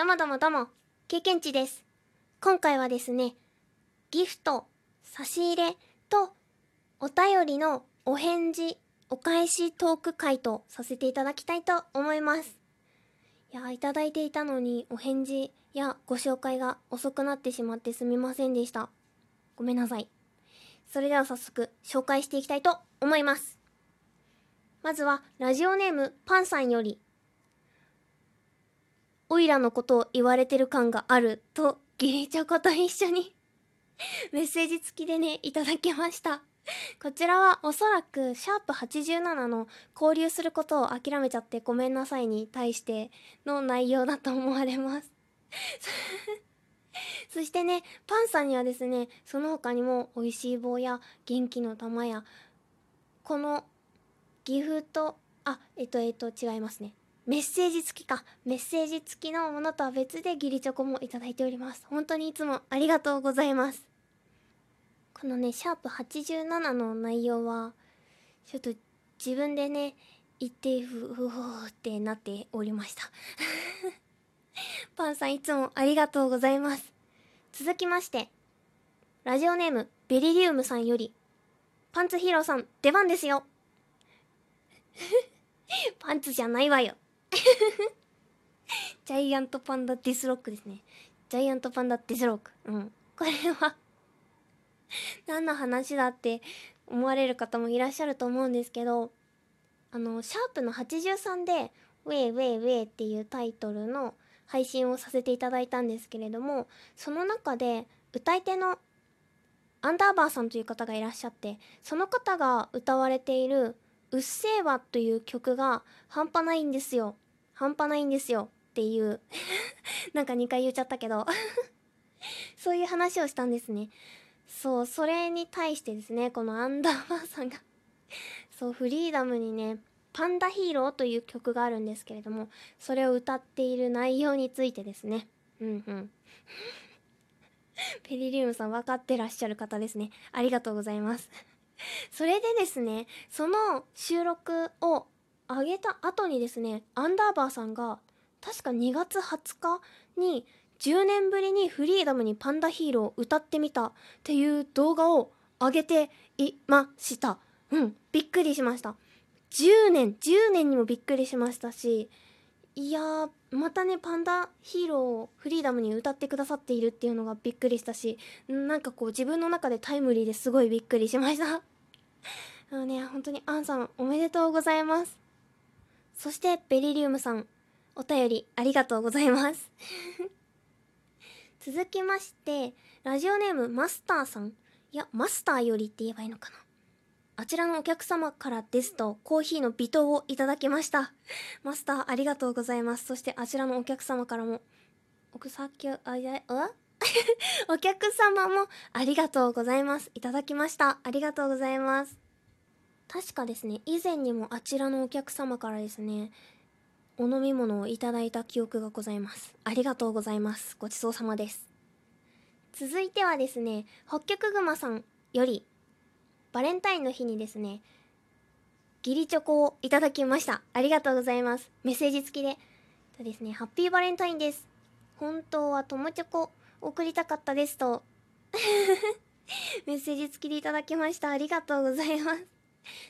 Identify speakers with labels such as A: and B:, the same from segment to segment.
A: どうもどうもどうも、経験値です。今回はですね、ギフト、差し入れとお便りのお返事、お返しトーク回答させていただきたいと思います。いや、いただいていたのにお返事やご紹介が遅くなってしまってすみませんでした。ごめんなさい。それでは早速紹介していきたいと思います。まずはラジオネームパンさんよりオイラのことを言われてる感があるとギリチョコと一緒に メッセージ付きでねいただきました。こちらはおそらくシャープ87の交流することを諦めちゃってごめんなさいに対しての内容だと思われます。そしてねパンさんにはですねその他にも美味しい棒や元気の玉やこのギフトあえっとえっと違いますね。メッセージ付きか。メッセージ付きのものとは別でギリチョコもいただいております。本当にいつもありがとうございます。このねシャープ87の内容はちょっと自分でね言ってふふふってなっておりました。パンさんいつもありがとうございます。続きましてラジオネームベリリウムさんよりパンツヒーローさん出番ですよ。パンツじゃないわよ。ジャイアントパンダディスロックですね。ジャイアントパンダディスロック。うん。これは 何の話だって思われる方もいらっしゃると思うんですけどあのシャープの83で「ウェイウェイウェイ」っていうタイトルの配信をさせていただいたんですけれどもその中で歌い手のアンダーバーさんという方がいらっしゃってその方が歌われている「うっせぇわ」という曲が半端ないんですよ。半端ないんですよっていう。なんか2回言っちゃったけど。そういう話をしたんですね。そうそれに対してですねこのアンダーバーさんが。そうフリーダムにね「パンダヒーロー」という曲があるんですけれどもそれを歌っている内容についてですね。うんうん。ペリリウムさん分かってらっしゃる方ですね。ありがとうございます。それでですねその収録を上げた後にですねアンダーバーさんが確か2月20日に10年ぶりにフリーダムにパンダヒーローを歌ってみたっていう動画を上げていました。うんびっくりしました。10年10年にもびっくりしましたしいやまたねパンダヒーローをフリーダムに歌ってくださっているっていうのがびっくりしたしなんかこう自分の中でタイムリーですごいびっくりしました。あのね本当にアンさんおめでとうございます。そしてベリリウムさんお便りありがとうございます。続きましてラジオネームマスターさん。いやマスターよりって言えばいいのかな。あちらのお客様からですとコーヒーの微糖をいただきました。マスターありがとうございます。そしてあちらのお客様からもおさっきあや お客様もありがとうございます。いただきました。ありがとうございます。確かですね。以前にもあちらのお客様からですねお飲み物をいただいた記憶がございます。ありがとうございます。ごちそうさまです。続いてはですね北極熊さんよりバレンタインの日にですね義理チョコをいただきました。ありがとうございます。メッセージ付きで。とですねハッピーバレンタインです。本当は友チョコ送りたかったですと。メッセージ付きでいただきました。ありがとうございます。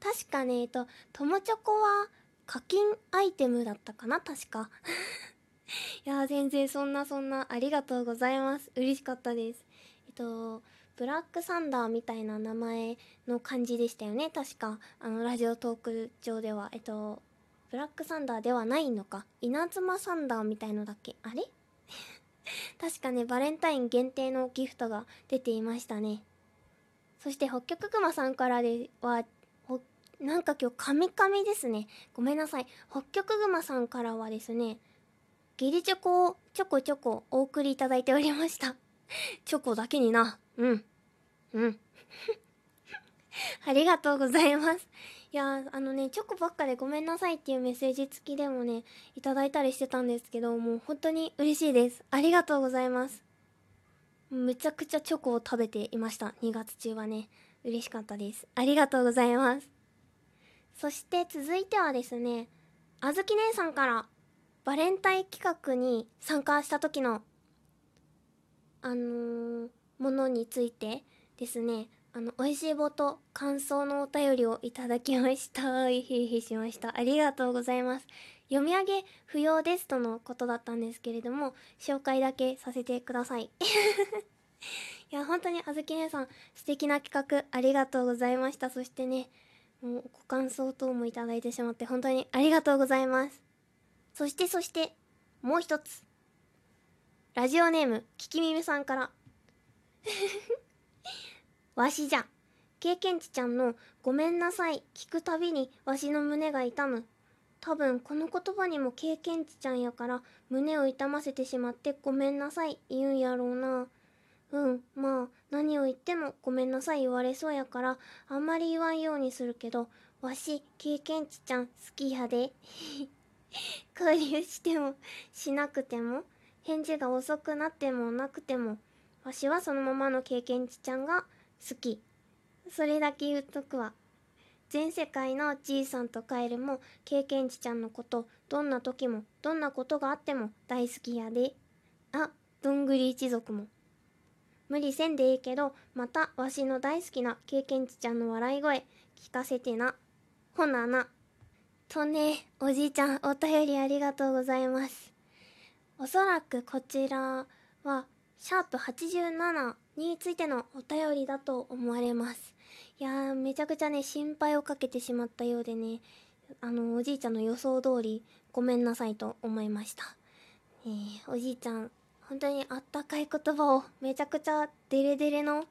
A: 確かねえっと友チョコは課金アイテムだったかな？確か。いや全然そんなそんなありがとうございます。嬉しかったです。えっとブラックサンダーみたいな名前の感じでしたよね？確か。あのラジオトーク上では。えっとブラックサンダーではないのか？稲妻サンダーみたいのだっけ？あれ？確かねバレンタイン限定のギフトが出ていましたね。そして北極熊さんからではなんか今日カミカミですね。ごめんなさい。北極熊さんからはですねギリチョコをちょこちょこお送りいただいておりました。チョコだけにな。うん。うん。ありがとうございます。いやあのねチョコばっかでごめんなさいっていうメッセージ付きでもねいただいたりしてたんですけどもう本当に嬉しいです。ありがとうございます。むちゃくちゃチョコを食べていました。2月中はね。嬉しかったです。ありがとうございます。そして続いてはですねあずき姉さんからバレンタイン企画に参加した時のあのー、ものについてですね。あの美味しい棒と感想のお便りをいただきました。いひいひしました。ありがとうございます。読み上げ不要ですとのことだったんですけれども紹介だけさせてください。いや本当にあずき姉さん素敵な企画ありがとうございました。そしてねもうご感想等もいただいてしまって本当にありがとうございます。そしてそしてもう一つ。ラジオネームききみみさんから。わしじゃ。経験値ちゃんの「ごめんなさい」聞くたびにわしの胸が痛む。多分この言葉にも経験値ちゃんやから胸を痛ませてしまってごめんなさい。言うんやろうな。うんまあ何を言ってもごめんなさい。言われそうやからあんまり言わんようにするけどわし経験値ちゃん好きやで。交流してもしなくても返事が遅くなってもなくてもわしはそのままの経験値ちゃんが好き。それだけ言っとくわ。全世界のじいさんとカエルも経験値ちゃんのことどんな時もどんなことがあっても大好きやで。あどんぐり一族も。無理せんでいいけどまたわしの大好きな経験値ちゃんの笑い声聞かせてな。ほなな。とねおじいちゃんお便りありがとうございます。おそらくこちらはシャープ87についてのお便りだと思われます。いやーめちゃくちゃね心配をかけてしまったようでねあのおじいちゃんの予想通りごめんなさいと思いました、えー、おじいちゃん本当にあったかい言葉をめちゃくちゃデレデレの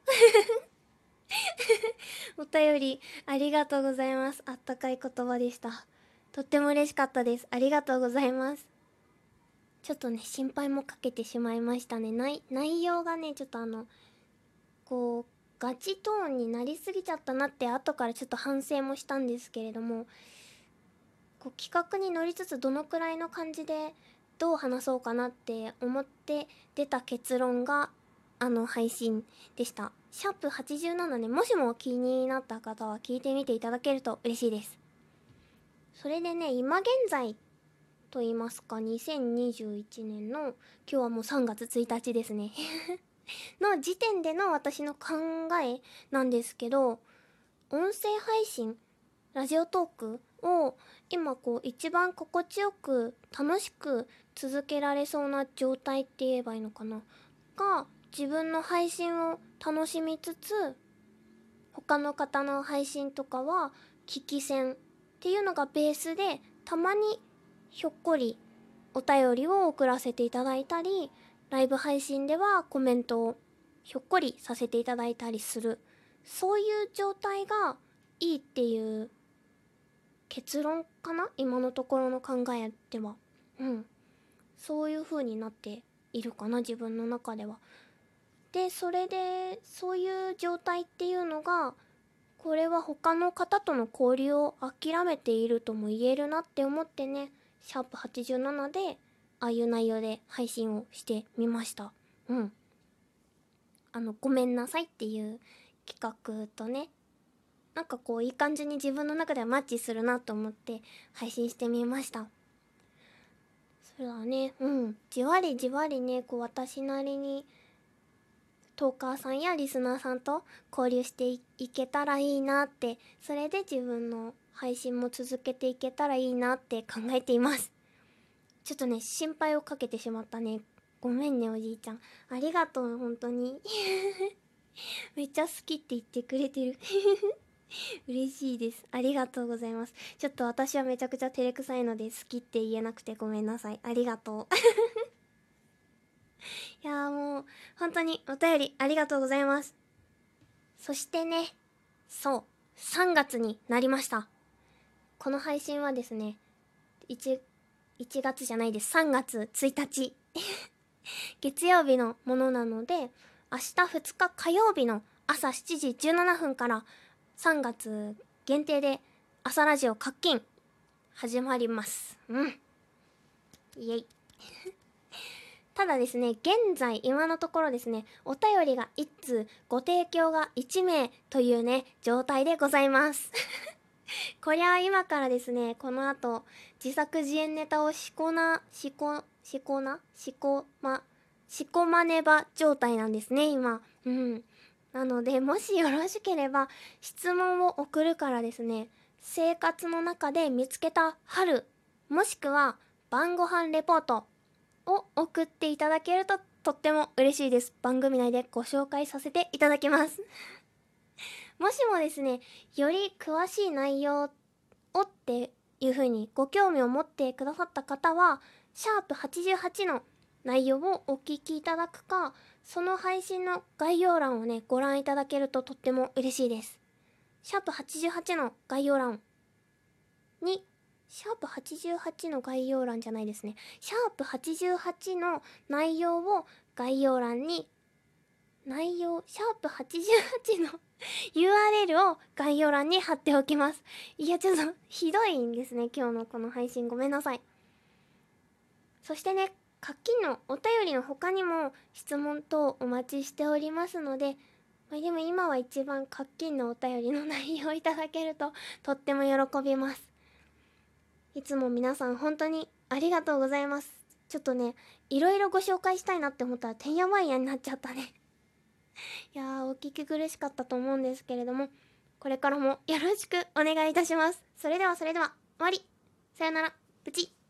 A: お便りありがとうございます。あったかい言葉でした。とっても嬉しかったです。ありがとうございます。ちょっとね心配もかけてしまいましたね。内容がねちょっとあのこうガチトーンになりすぎちゃったなって後からちょっと反省もしたんですけれどもこう企画に乗りつつどのくらいの感じでどう話そうかなって思って出た結論があの配信でした。シャープ87ね、もしも気になった方は聞いてみていただけると嬉しいです。それでね、今現在と言いますか、2021年の今日はもう3月1日ですねの時点での私の考えなんですけど、音声配信、ラジオトークを今こう一番心地よく楽しく続けられそうな状態って言えばいいのかな？が自分の配信を楽しみつつ他の方の配信とかは聞き戦っていうのがベースでたまにひょっこりお便りを送らせていただいたりライブ配信ではコメントをひょっこりさせていただいたりする。そういう状態がいいっていう結論かな？今のところの考えでは。うん。そういう風になっているかな？自分の中では。でそれでそういう状態っていうのがこれは他の方との交流を諦めているとも言えるなって思ってね。シャープ87でああいう内容で配信をしてみました。うん。あのごめんなさいっていう企画とねなんかこういい感じに自分の中ではマッチするなと思って配信してみました。そうだねうん。じわりじわりねこう私なりにトーカーさんやリスナーさんと交流していけたらいいなってそれで自分の配信も続けていけたらいいなって考えています。ちょっとね心配をかけてしまったね。ごめんねおじいちゃん。ありがとう本当に。めっちゃ好きって言ってくれてる。嬉しいです。ありがとうございます。ちょっと私はめちゃくちゃ照れくさいので好きって言えなくてごめんなさい。ありがとう。いやもう本当にお便りありがとうございます。そしてねそう3月になりました。この配信はですね1月じゃないです。3月1日月曜日のものなので明日2日火曜日の朝7時17分から3月限定で朝ラジオ課金始まります。うん。イエイ。ただですね現在今のところですねお便りが1通ご提供が1名というね状態でございます。こりゃ今からですねこの後自作自演ネタをしこなしこしこな？しこましこまねば状態なんですね今。うん。なのでもしよろしければ質問を送るからですね生活の中で見つけた春もしくは晩ご飯レポートを送っていただけるととっても嬉しいです。番組内でご紹介させていただきます。もしもですねより詳しい内容をっていう風にご興味を持ってくださった方はシャープ88の内容をお聞きいただくかその配信の概要欄をねご覧いただけるととっても嬉しいです。シャープ88の概要欄にシャープ88の概要欄じゃないですね。シャープ88の内容を概要欄に内容シャープ88の URL を概要欄に貼っておきます。いやちょっとひどいんですね今日のこの配信。ごめんなさい。そしてね課金のお便りの他にも質問等お待ちしておりますので、まあ、でも今は一番課金のお便りの内容をいただけるととっても喜びます。いつも皆さん本当にありがとうございます。ちょっとねいろいろご紹介したいなって思ったらてんやわんやになっちゃったね。いやーお聞き苦しかったと思うんですけれどもこれからもよろしくお願いいたします。それではそれでは終わり。さよなら。プチ。